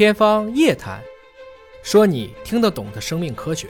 天方夜谭，说你听得懂的生命科学。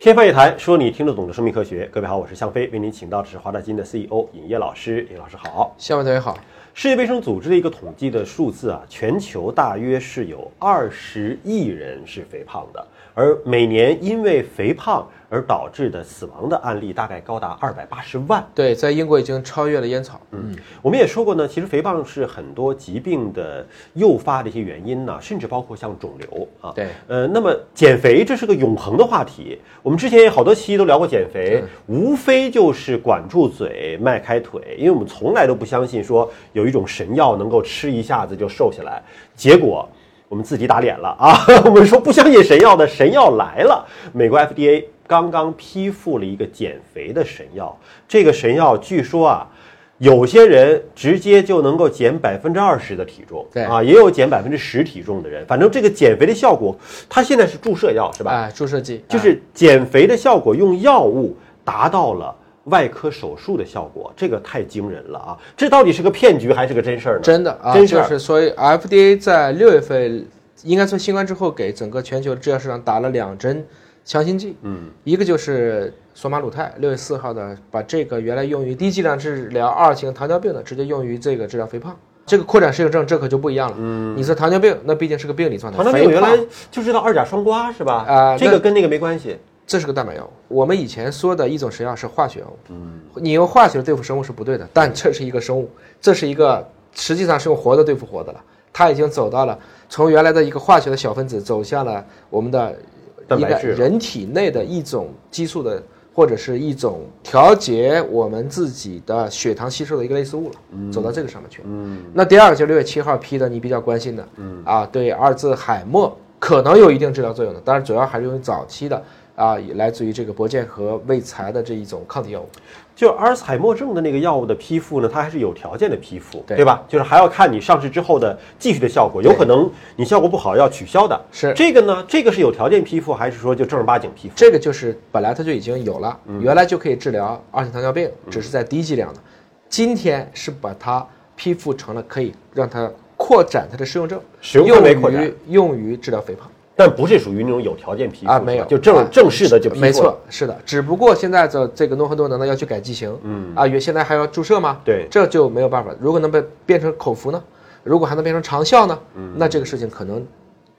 天方夜谭，说你听得懂的生命科学。各位好，我是向飞，为您请到的是华大基因的 CEO 尹烨老师。尹老师好。向飞同学好。世界卫生组织的一个统计的数字啊，全球大约是有二十亿人是肥胖的，而每年因为肥胖。而导致的死亡的案例大概高达二百八十万。对，在英国已经超越了烟草。嗯，我们也说过呢，其实肥胖是很多疾病的诱发的一些原因呢，甚至包括像肿瘤啊。对，呃，那么减肥这是个永恒的话题。我们之前有好多期都聊过减肥，无非就是管住嘴、迈开腿，因为我们从来都不相信说有一种神药能够吃一下子就瘦下来。结果我们自己打脸了啊！我们说不相信神药的，神药来了，美国 FDA。刚刚批复了一个减肥的神药，这个神药据说啊，有些人直接就能够减百分之二十的体重，对啊，也有减百分之十体重的人。反正这个减肥的效果，它现在是注射药是吧？哎，注射剂就是减肥的效果，用药物达到了外科手术的效果，这个太惊人了啊！这到底是个骗局还是个真事儿呢？真的啊，真事儿。就是所以 FDA 在六月份，应该从新冠之后，给整个全球的制药市场打了两针。强心剂，嗯，一个就是索马鲁肽，六月四号的把这个原来用于低剂量治疗二型糖尿病的，直接用于这个治疗肥胖。这个扩展适应症这可就不一样了。嗯，你说糖尿病，那毕竟是个病理状态。糖尿病原来就知道二甲双胍是吧？啊，这个跟那个没关系。这是个蛋白药物。我们以前说的一种神药是化学药物。嗯，你用化学对付生物是不对的，但这是一个生物，这是一个实际上是用活的对付活的了。它已经走到了从原来的一个化学的小分子走向了我们的。一个人体内的一种激素的，或者是一种调节我们自己的血糖吸收的一个类似物了，走到这个上面去了。嗯，那第二个就六月七号批的，你比较关心的，嗯。啊，对阿尔兹海默可能有一定治疗作用的，当然主要还是用于早期的。啊，来自于这个博健和胃财的这一种抗体药物，就阿尔茨海默症的那个药物的批复呢，它还是有条件的批复，对吧？就是还要看你上市之后的继续的效果，有可能你效果不好要取消的。是这个呢？这个是有条件批复，还是说就正儿八经批复？这个就是本来它就已经有了，原来就可以治疗二型糖尿病，只是在低剂量的，今天是把它批复成了可以让它扩展它的适用症，用于用于治疗肥胖。但不是属于那种有条件批复啊，没有，就正正式的就没错，是的，只不过现在的这个诺和诺德呢要去改剂型，嗯啊，原现在还要注射吗？对，这就没有办法。如果能被变成口服呢？如果还能变成长效呢？嗯，那这个事情可能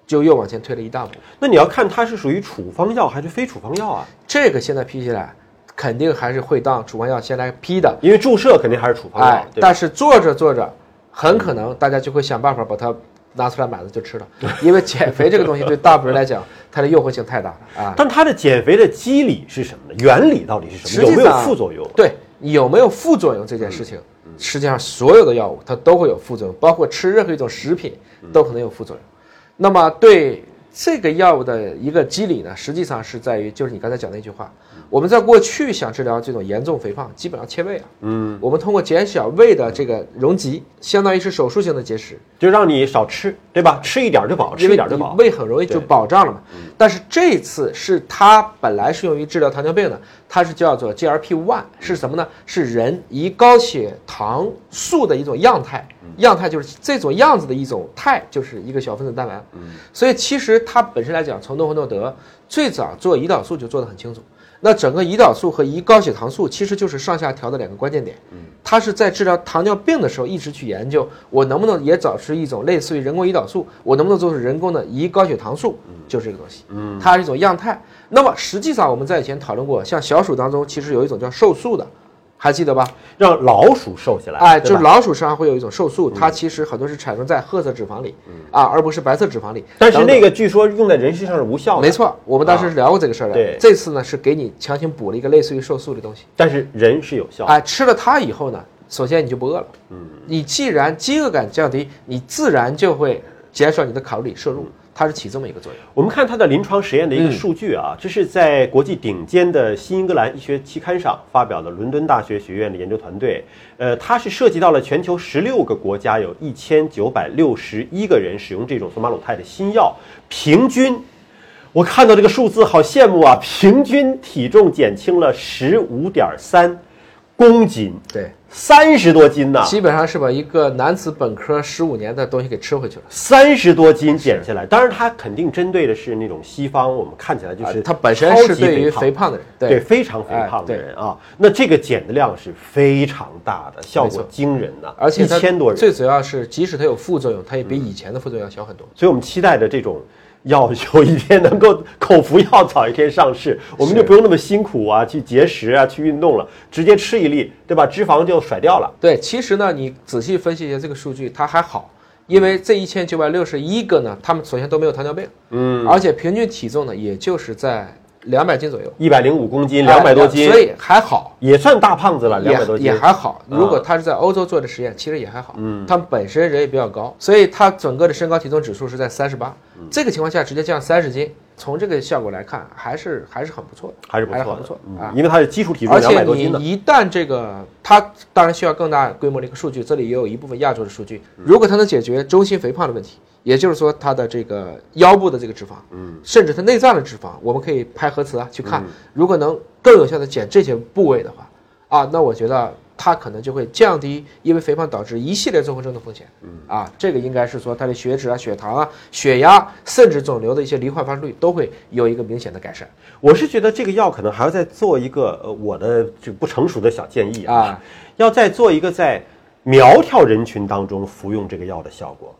就又往前推了一大步。那你要看它是属于处方药还是非处方药啊？这个现在批下来，肯定还是会当处方药先来批的，因为注射肯定还是处方药。哎，但是做着做着，很可能大家就会想办法把它。拿出来买了就吃了，因为减肥这个东西对大部分人来讲，它的诱惑性太大了啊。但它的减肥的机理是什么呢？原理到底是什么？有没有副作用？对，有没有副作用这件事情，实际上所有的药物它都会有副作用，包括吃任何一种食品都可能有副作用。那么对。这个药物的一个机理呢，实际上是在于，就是你刚才讲那句话，我们在过去想治疗这种严重肥胖，基本上切胃啊，嗯，我们通过减小胃的这个容积，相当于是手术性的节食，就让你少吃，对吧？吃一点就饱，吃一点就饱，胃很容易就饱胀了嘛。但是这次是它本来是用于治疗糖尿病的，它是叫做 GLP-1，是什么呢？是人胰高血糖素的一种样态。样态就是这种样子的一种态，就是一个小分子蛋白。嗯，所以其实它本身来讲，从诺和诺德最早做胰岛素就做得很清楚。那整个胰岛素和胰高血糖素其实就是上下调的两个关键点。嗯，它是在治疗糖尿病的时候一直去研究，我能不能也找出一种类似于人工胰岛素，我能不能做出人工的胰高血糖素，就是这个东西。嗯，它是一种样态。那么实际上我们在以前讨论过，像小鼠当中其实有一种叫瘦素的。还记得吧？让老鼠瘦下来，哎，就是老鼠身上会有一种瘦素，它其实很多是产生在褐色脂肪里，啊，而不是白色脂肪里。但是那个据说用在人身上是无效的。没错，我们当时是聊过这个事儿的。对，这次呢是给你强行补了一个类似于瘦素的东西。但是人是有效。哎，吃了它以后呢，首先你就不饿了。嗯，你既然饥饿感降低，你自然就会减少你的卡路里摄入。它是起这么一个作用。我们看它的临床实验的一个数据啊，这是在国际顶尖的新英格兰医学期刊上发表的，伦敦大学学院的研究团队。呃，它是涉及到了全球十六个国家，有一千九百六十一个人使用这种索马鲁肽的新药，平均，我看到这个数字好羡慕啊，平均体重减轻了十五点三。公斤，对，三十多斤呐，基本上是把一个男子本科十五年的东西给吃回去了。三十多斤减下来，当然他肯定针对的是那种西方，我们看起来就是啊它本身是对于肥胖。的人，对。非常肥胖的哎人啊，那这个减的量是非常大的，效果惊人呐，而且一千多人，最主要是，即使它有副作用，它也比以前的副作用要小很多。所以我们期待着这种药有一天能够口服药早一天上市，我们就不用那么辛苦啊，去节食啊，去运动了，直接吃一粒，对吧？脂肪就甩掉了。对，其实呢，你仔细分析一下这个数据，它还好，因为这一千九百六十一个呢，他们首先都没有糖尿病，嗯，而且平均体重呢，也就是在两百斤左右，一百零五公斤，两百多斤，哎所以还好。也算大胖子了，两百多斤也也还好。啊如果他是在欧洲做的实验，其实也还好。嗯，他们本身人也比较高，所以他整个的身高体重指数是在三十八。嗯这个情况下直接降三十斤，从这个效果来看，还是还是很不错的，还是不错的，还是很不错嗯啊。因为它的基础体重而且两百多斤呢。你一旦这个，它当然需要更大规模的一个数据，这里也有一部分亚洲的数据。嗯如果它能解决中心肥胖的问题，也就是说它的这个腰部的这个脂肪，嗯，甚至它内脏的脂肪，我们可以拍核磁啊去嗯。看，如果能更有效的减这些部位的话，啊，那我觉得它可能就会降低因为肥胖导致一系列综合症的风险。嗯，啊，这个应该是说它的血脂啊、血糖啊、血压，甚至肿瘤的一些罹患发生率都会有一个明显的改善。我是觉得这个药可能还要再做一个，呃，我的这个不成熟的小建议啊，啊。要再做一个在苗条人群当中服用这个药的效果，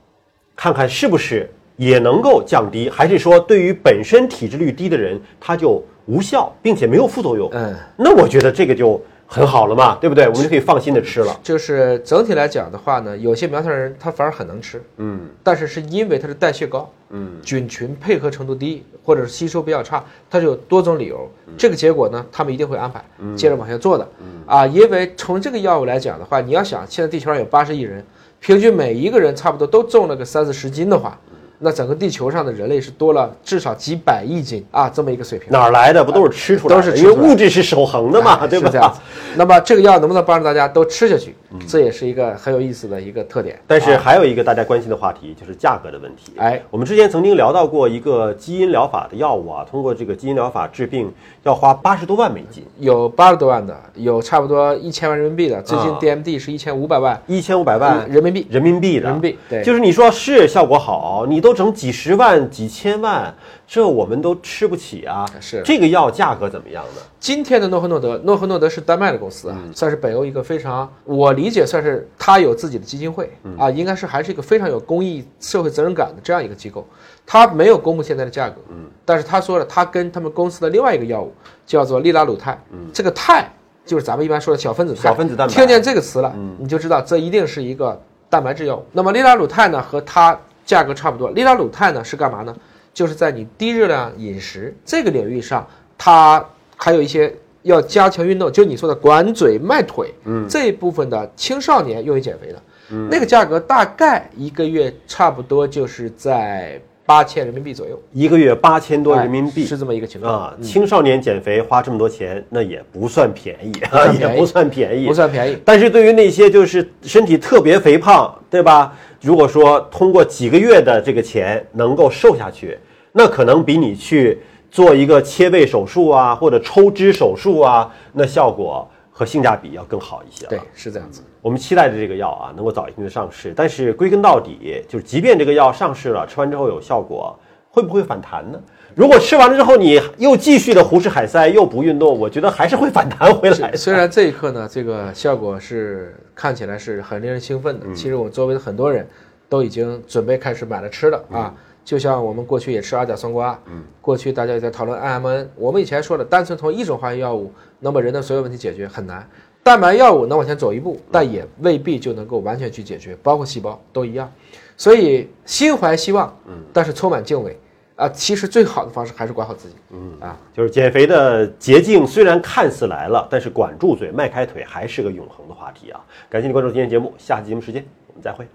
看看是不是也能够降低，还是说对于本身体脂率低的人它就无效，并且没有副作用？嗯，那我觉得这个就很好了嘛，对不对？我们就可以放心的吃了。就是整体来讲的话呢，有些苗条人他反而很能吃，嗯但是是因为他的代谢高，嗯，菌群配合程度低，或者是吸收比较差，它就有多种理由。这个结果呢，他们一定会安排接着往下做的。啊，因为从这个药物来讲的话，你要想现在地球上有八十亿人，平均每一个人差不多都重了个三四十斤的话，那整个地球上的人类是多了至少几百亿斤啊，这么一个水平。哪儿来的？不都是吃出来都是吃出来的物质是守恒的嘛，对哎是这样吧？子。那么这个药能不能帮助大家都吃下去？这也是一个很有意思的一个特点。但是啊还有一个大家关心的话题，就是价格的问题。哎，我们之前曾经聊到过一个基因疗法的药物啊，通过这个基因疗法治病要花八十多万美金，有八十多万的，有差不多一千万人民币的，最近啊 DMD 是一千五百万一千五百万人民币。人民币的。人民币对就是你说是效果好，你都整几十万、几千万，这我们都吃不起啊。是这个药价格怎么样呢？今天的诺和诺德，诺和诺德是丹麦的公司啊，嗯算是北欧一个非常，我理解算是它有自己的基金会嗯啊，应该是还是一个非常有公益社会责任感的这样一个机构。它没有公布现在的价格，嗯，但是他说了，他跟他们公司的另外一个药物叫做利拉鲁肽，嗯，这个肽就是咱们一般说的小分子肽，小分子蛋白嗯听见这个词了，你就知道这一定是一个蛋白质药物。那么利拉鲁肽呢，和它价格差不多。利拉鲁肽呢是干嘛呢？就是在你低热量饮食这个领域上，它还有一些要加强运动，就你说的管嘴迈腿，嗯，这一部分的青少年用于减肥的，嗯，那个价格大概一个月差不多就是在八千人民币左右，一个月八千多人民币哎。是这么一个情况啊，青少年减肥花这么多钱，那也不算便宜，算便宜也不算便宜不。算便宜。但是对于那些就是身体特别肥胖，对吧？如果说通过几个月的这个钱能够瘦下去，那可能比你去做一个切胃手术啊，或者抽脂手术啊，那效果和性价比要更好一些了。对，是这样子。我们期待着这个药啊能够早一天的上市，但是归根到底，就是即便这个药上市了，吃完之后有效果，会不会反弹呢？如果吃完了之后你又继续的胡吃海塞，又不运动，我觉得还是会反弹回来。虽然这一刻呢，这个效果是看起来是很令人兴奋的，嗯其实我周围的很多人都已经准备开始买了吃的嗯啊。就像我们过去也吃阿甲双胍，嗯，过去大家也在讨论 IMN，我们以前说的，单纯从一种化学药物，那么人的所有问题解决很难。蛋白药物能往前走一步，但也未必就能够完全去解决，包括细胞都一样。所以心怀希望，嗯，但是充满敬畏啊。其实最好的方式还是管好自己，嗯啊。就是减肥的捷径虽然看似来了，但是管住嘴、迈开腿还是个永恒的话题啊！感谢你关注今天节目，下期节目时间我们再会。